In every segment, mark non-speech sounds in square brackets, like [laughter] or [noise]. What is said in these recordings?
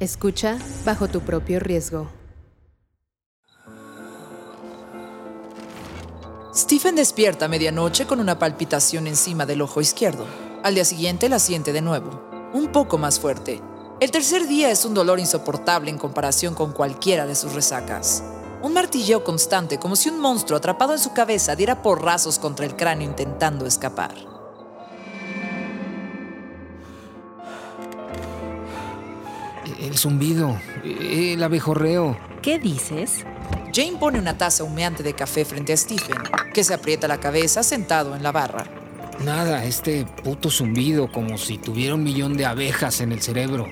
Escucha bajo tu propio riesgo. Stephen despierta a medianoche con una palpitación encima del ojo izquierdo. Al día siguiente la siente de nuevo, un poco más fuerte. El tercer día es un dolor insoportable en comparación con cualquiera de sus resacas. Un martilleo constante como si un monstruo atrapado en su cabeza diera porrazos contra el cráneo intentando escapar. El zumbido, el abejorreo. ¿Qué dices? Jane pone una taza humeante de café frente a Stephen, que se aprieta la cabeza sentado en la barra. Nada, este puto zumbido, como si tuviera un millón de abejas en el cerebro.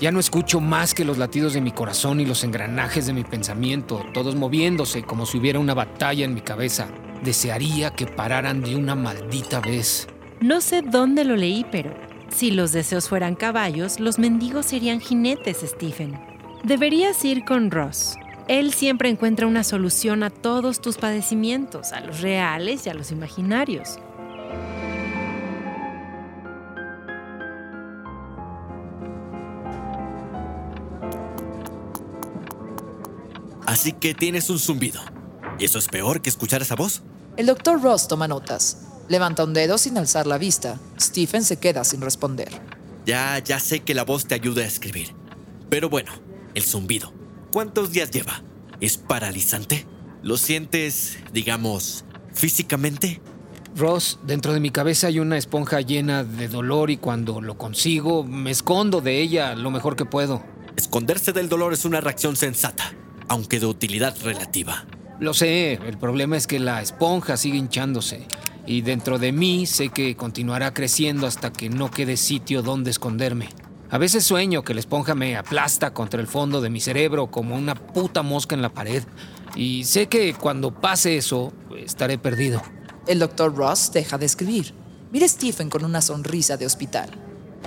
Ya no escucho más que los latidos de mi corazón y los engranajes de mi pensamiento, todos moviéndose como si hubiera una batalla en mi cabeza. Desearía que pararan de una maldita vez. No sé dónde lo leí, pero si los deseos fueran caballos, los mendigos serían jinetes, Stephen. Deberías ir con Ross. Él siempre encuentra una solución a todos tus padecimientos, a los reales y a los imaginarios. Así que tienes un zumbido. ¿Y eso es peor que escuchar esa voz? El doctor Ross toma notas. Levanta un dedo sin alzar la vista. Stephen se queda sin responder. Ya, ya sé que la voz te ayuda a escribir. Pero bueno, el zumbido. ¿Cuántos días lleva? ¿Es paralizante? ¿Lo sientes, digamos, físicamente? Ross, dentro de mi cabeza hay una esponja llena de dolor y cuando lo consigo me escondo de ella lo mejor que puedo. Esconderse del dolor es una reacción sensata, aunque de utilidad relativa. Lo sé, el problema es que la esponja sigue hinchándose y dentro de mí sé que continuará creciendo hasta que no quede sitio donde esconderme. A veces sueño que la esponja me aplasta contra el fondo de mi cerebro como una puta mosca en la pared y sé que cuando pase eso estaré perdido. El doctor Ross deja de escribir. Mira a Stephen con una sonrisa de hospital.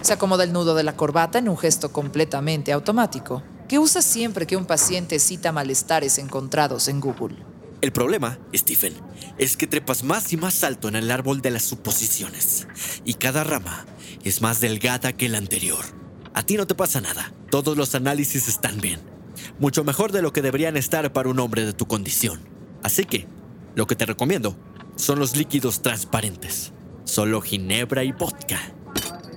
Se acomoda el nudo de la corbata en un gesto completamente automático, que usa siempre que un paciente cita malestares encontrados en Google. El problema, Stephen, es que trepas más y más alto en el árbol de las suposiciones, y cada rama es más delgada que la anterior. A ti no te pasa nada, todos los análisis están bien, mucho mejor de lo que deberían estar para un hombre de tu condición. Así que, lo que te recomiendo son los líquidos transparentes, solo ginebra y vodka.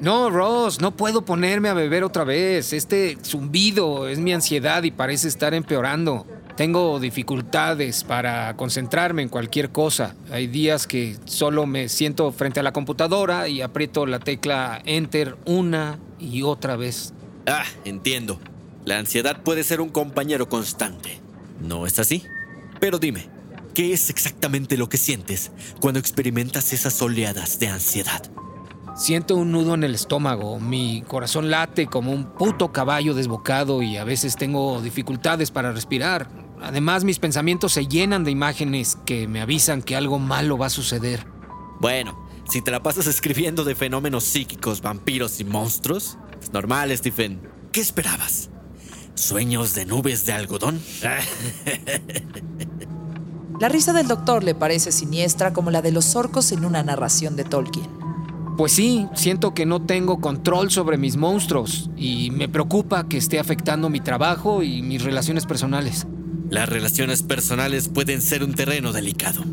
No, Ross, no puedo ponerme a beber otra vez. Este zumbido es mi ansiedad y parece estar empeorando. Tengo dificultades para concentrarme en cualquier cosa. Hay días que solo me siento frente a la computadora y aprieto la tecla Enter una y otra vez. Ah, entiendo. La ansiedad puede ser un compañero constante. ¿No es así? Pero dime, ¿qué es exactamente lo que sientes cuando experimentas esas oleadas de ansiedad? Siento un nudo en el estómago, mi corazón late como un puto caballo desbocado y a veces tengo dificultades para respirar. Además, mis pensamientos se llenan de imágenes que me avisan que algo malo va a suceder. Bueno, si te la pasas escribiendo de fenómenos psíquicos, vampiros y monstruos, es normal, Stephen. ¿Qué esperabas? ¿Sueños de nubes de algodón? [laughs] La risa del doctor le parece siniestra como la de los orcos en una narración de Tolkien. Pues sí, siento que no tengo control sobre mis monstruos y me preocupa que esté afectando mi trabajo y mis relaciones personales. Las relaciones personales pueden ser un terreno delicado,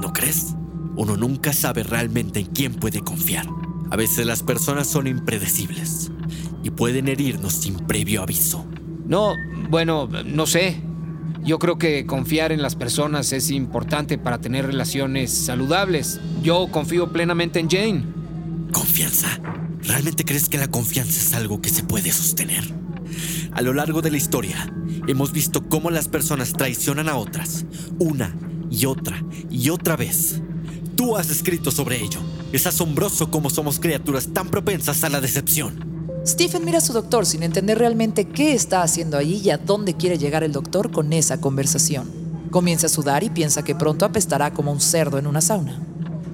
¿no crees? Uno nunca sabe realmente en quién puede confiar. A veces las personas son impredecibles y pueden herirnos sin previo aviso. No, bueno, no sé. Yo creo que confiar en las personas es importante para tener relaciones saludables. Yo confío plenamente en Jane. ¿Confianza? ¿Realmente crees que la confianza es algo que se puede sostener? A lo largo de la historia, hemos visto cómo las personas traicionan a otras, una y otra y otra vez. Tú has escrito sobre ello. Es asombroso cómo somos criaturas tan propensas a la decepción. Stephen mira a su doctor sin entender realmente qué está haciendo allí y a dónde quiere llegar el doctor con esa conversación. Comienza a sudar y piensa que pronto apestará como un cerdo en una sauna.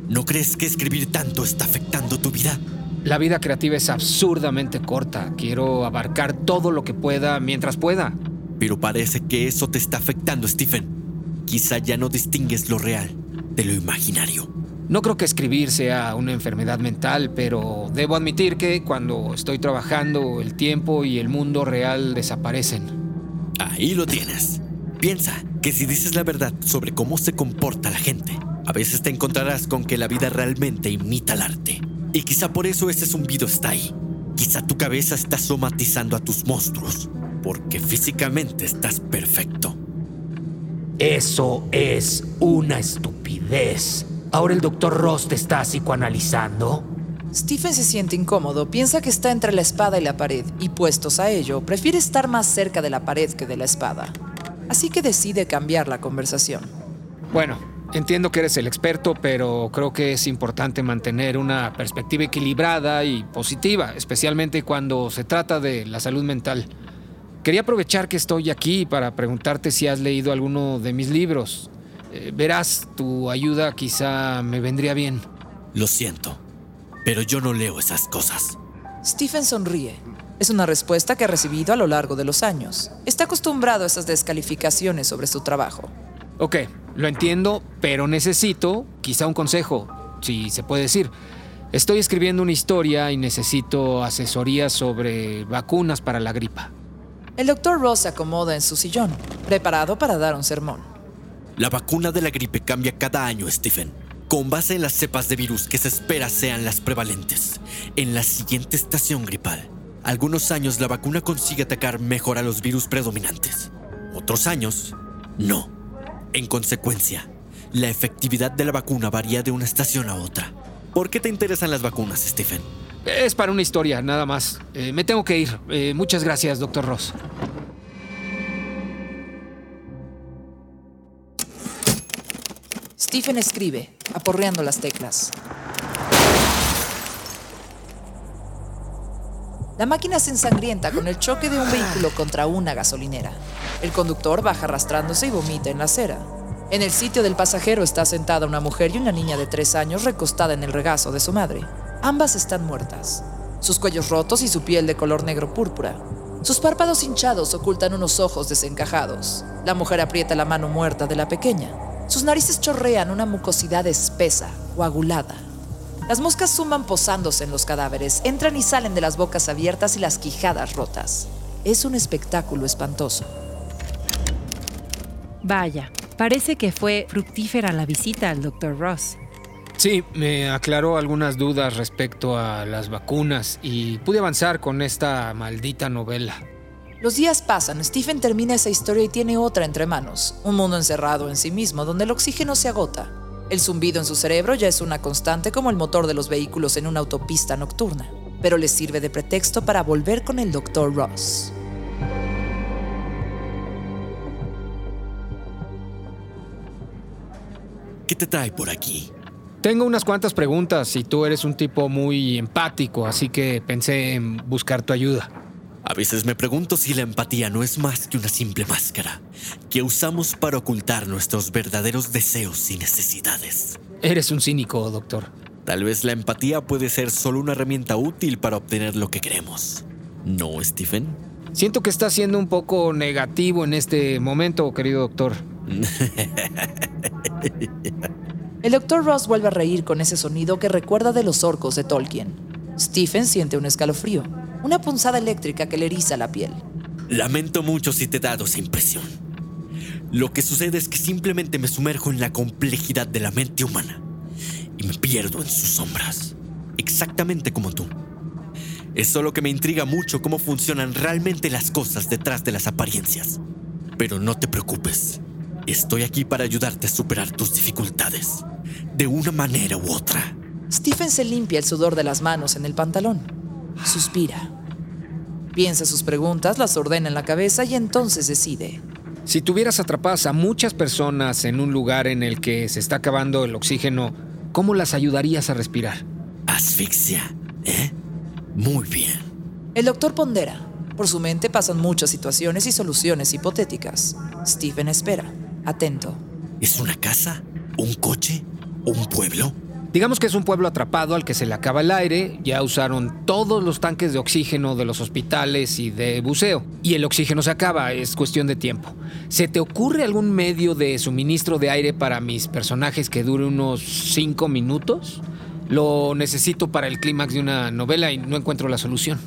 ¿No crees que escribir tanto está afectando tu vida? La vida creativa es absurdamente corta. Quiero abarcar todo lo que pueda mientras pueda. Pero parece que eso te está afectando, Stephen. Quizá ya no distingues lo real de lo imaginario. No creo que escribir sea una enfermedad mental, pero debo admitir que cuando estoy trabajando el tiempo y el mundo real desaparecen. Ahí lo tienes. Piensa que si dices la verdad sobre cómo se comporta la gente, a veces te encontrarás con que la vida realmente imita el arte. Y quizá por eso ese zumbido está ahí. Quizá tu cabeza está somatizando a tus monstruos, porque físicamente estás perfecto. Eso es una estupidez. Ahora el doctor Ross te está psicoanalizando. Stephen se siente incómodo, piensa que está entre la espada y la pared, y puestos a ello, prefiere estar más cerca de la pared que de la espada. Así que decide cambiar la conversación. Bueno, entiendo que eres el experto, pero creo que es importante mantener una perspectiva equilibrada y positiva, especialmente cuando se trata de la salud mental. Quería aprovechar que estoy aquí para preguntarte si has leído alguno de mis libros. Eh, verás, tu ayuda quizá me vendría bien. Lo siento, pero yo no leo esas cosas. Stephen sonríe. Es una respuesta que ha recibido a lo largo de los años. Está acostumbrado a esas descalificaciones sobre su trabajo. Ok, lo entiendo, pero necesito quizá un consejo, si se puede decir. Estoy escribiendo una historia y necesito asesoría sobre vacunas para la gripa. El doctor Ross se acomoda en su sillón, preparado para dar un sermón. La vacuna de la gripe cambia cada año, Stephen, con base en las cepas de virus que se espera sean las prevalentes. En la siguiente estación gripal, algunos años la vacuna consigue atacar mejor a los virus predominantes. Otros años, no. En consecuencia, la efectividad de la vacuna varía de una estación a otra. ¿Por qué te interesan las vacunas, Stephen? Es para una historia, nada más. Eh, me tengo que ir. Eh, muchas gracias, doctor Ross. Stephen escribe, aporreando las teclas. La máquina se ensangrienta con el choque de un vehículo contra una gasolinera. El conductor baja arrastrándose y vomita en la acera. En el sitio del pasajero está sentada una mujer y una niña de tres años recostada en el regazo de su madre. Ambas están muertas. Sus cuellos rotos y su piel de color negro púrpura. Sus párpados hinchados ocultan unos ojos desencajados. La mujer aprieta la mano muerta de la pequeña. Sus narices chorrean una mucosidad espesa, coagulada. Las moscas zumban posándose en los cadáveres, entran y salen de las bocas abiertas y las quijadas rotas. Es un espectáculo espantoso. Vaya, parece que fue fructífera la visita al Dr. Ross. Sí, me aclaró algunas dudas respecto a las vacunas y pude avanzar con esta maldita novela. Los días pasan, Stephen termina esa historia y tiene otra entre manos, un mundo encerrado en sí mismo donde el oxígeno se agota. El zumbido en su cerebro ya es una constante como el motor de los vehículos en una autopista nocturna, pero le sirve de pretexto para volver con el Dr. Ross. ¿Qué te trae por aquí? Tengo unas cuantas preguntas y tú eres un tipo muy empático, así que pensé en buscar tu ayuda. A veces me pregunto si la empatía no es más que una simple máscara que usamos para ocultar nuestros verdaderos deseos y necesidades. Eres un cínico, doctor. Tal vez la empatía puede ser solo una herramienta útil para obtener lo que queremos. ¿No, Stephen? Siento que estás siendo un poco negativo en este momento, querido doctor. [laughs] El Dr. Ross vuelve a reír con ese sonido que recuerda de los orcos de Tolkien. Stephen siente un escalofrío, una punzada eléctrica que le eriza la piel. Lamento mucho si te he dado esa impresión. Lo que sucede es que simplemente me sumerjo en la complejidad de la mente humana y me pierdo en sus sombras, exactamente como tú. Es solo que me intriga mucho cómo funcionan realmente las cosas detrás de las apariencias. Pero no te preocupes. Estoy aquí para ayudarte a superar tus dificultades. De una manera u otra. Stephen se limpia el sudor de las manos en el pantalón. Suspira. Piensa sus preguntas, las ordena en la cabeza y entonces decide. Si tuvieras atrapadas a muchas personas en un lugar en el que se está acabando el oxígeno, ¿cómo las ayudarías a respirar? Asfixia, ¿eh? Muy bien. El doctor pondera. Por su mente pasan muchas situaciones y soluciones hipotéticas. Stephen espera, atento. ¿Es una casa? ¿Un coche? ¿Un pueblo? Digamos que es un pueblo atrapado al que se le acaba el aire, ya usaron todos los tanques de oxígeno de los hospitales y de buceo, y el oxígeno se acaba, es cuestión de tiempo. ¿Se te ocurre algún medio de suministro de aire para mis personajes que dure unos cinco minutos? Lo necesito para el clímax de una novela y no encuentro la solución.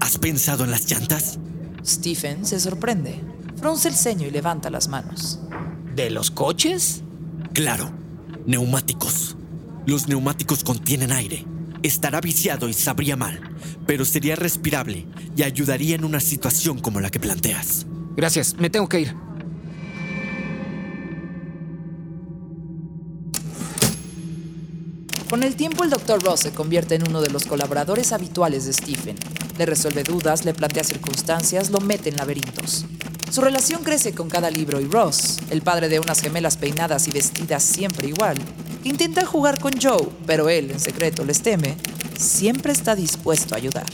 ¿Has pensado en las llantas? Stephen se sorprende. Frunce el ceño y levanta las manos. ¿De los coches? Claro, neumáticos. Los neumáticos contienen aire. Estará viciado y sabría mal, pero sería respirable y ayudaría en una situación como la que planteas. Gracias, me tengo que ir. Con el tiempo, el Dr. Ross se convierte en uno de los colaboradores habituales de Stephen. Le resuelve dudas, le plantea circunstancias, lo mete en laberintos. Su relación crece con cada libro y Ross, el padre de unas gemelas peinadas y vestidas siempre igual, intenta jugar con Joe, pero él en secreto les teme, siempre está dispuesto a ayudar.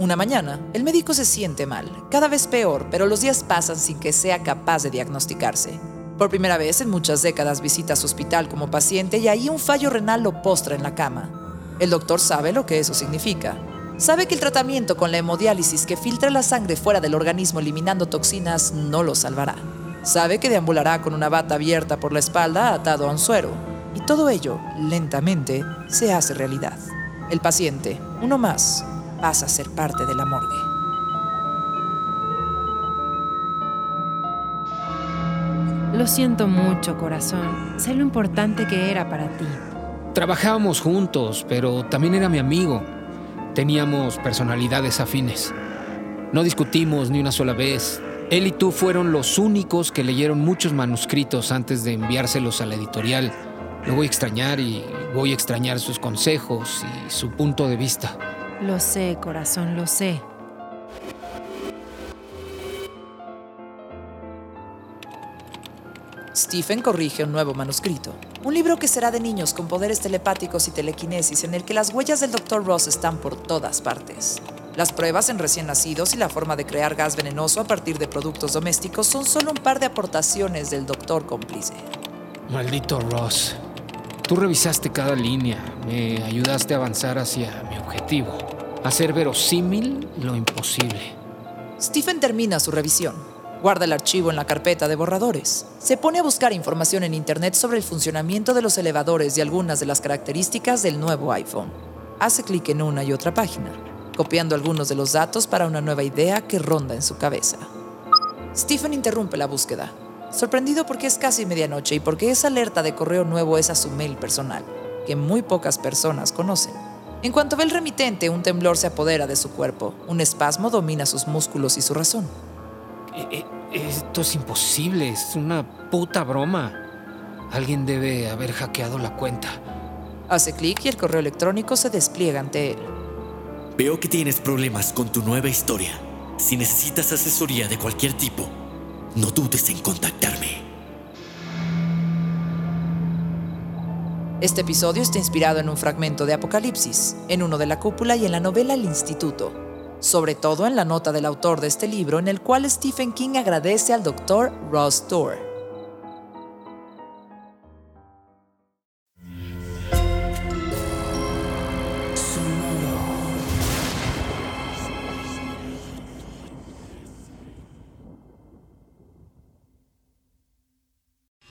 Una mañana, el médico se siente mal, cada vez peor, pero los días pasan sin que sea capaz de diagnosticarse. Por primera vez en muchas décadas visita su hospital como paciente y ahí un fallo renal lo postra en la cama. El doctor sabe lo que eso significa. Sabe que el tratamiento con la hemodiálisis que filtra la sangre fuera del organismo eliminando toxinas no lo salvará. Sabe que deambulará con una bata abierta por la espalda atado a un suero. Y todo ello, lentamente, se hace realidad. El paciente, uno más, pasa a ser parte de la morgue. Lo siento mucho, corazón. Sé lo importante que era para ti. Trabajábamos juntos, pero también era mi amigo. Teníamos personalidades afines. No discutimos ni una sola vez. Él y tú fueron los únicos que leyeron muchos manuscritos antes de enviárselos a la editorial. Lo voy a extrañar y voy a extrañar sus consejos y su punto de vista. Lo sé, corazón, lo sé. Stephen corrige un nuevo manuscrito. Un libro que será de niños con poderes telepáticos y telequinesis en el que las huellas del Dr. Ross están por todas partes. Las pruebas en recién nacidos y la forma de crear gas venenoso a partir de productos domésticos son solo un par de aportaciones del doctor cómplice. Maldito Ross. Tú revisaste cada línea, me ayudaste a avanzar hacia mi objetivo, hacer verosímil lo imposible. Stephen termina su revisión. Guarda el archivo en la carpeta de borradores. Se pone a buscar información en Internet sobre el funcionamiento de los elevadores y algunas de las características del nuevo iPhone. Hace clic en una y otra página, copiando algunos de los datos para una nueva idea que ronda en su cabeza. Stephen interrumpe la búsqueda, sorprendido porque es casi medianoche y porque esa alerta de correo nuevo es a su mail personal, que muy pocas personas conocen. En cuanto ve el remitente, un temblor se apodera de su cuerpo, un espasmo domina sus músculos y su razón. E- e- Esto es imposible, es una puta broma. Alguien debe haber hackeado la cuenta. Hace clic y el correo electrónico se despliega ante él. Veo que tienes problemas con tu nueva historia. Si necesitas asesoría de cualquier tipo, no dudes en contactarme. Este episodio está inspirado en un fragmento de Apocalipsis, en uno de la cúpula y en la novela El Instituto, sobre todo en la nota del autor de este libro en el cual Stephen King agradece al doctor Ross Tour.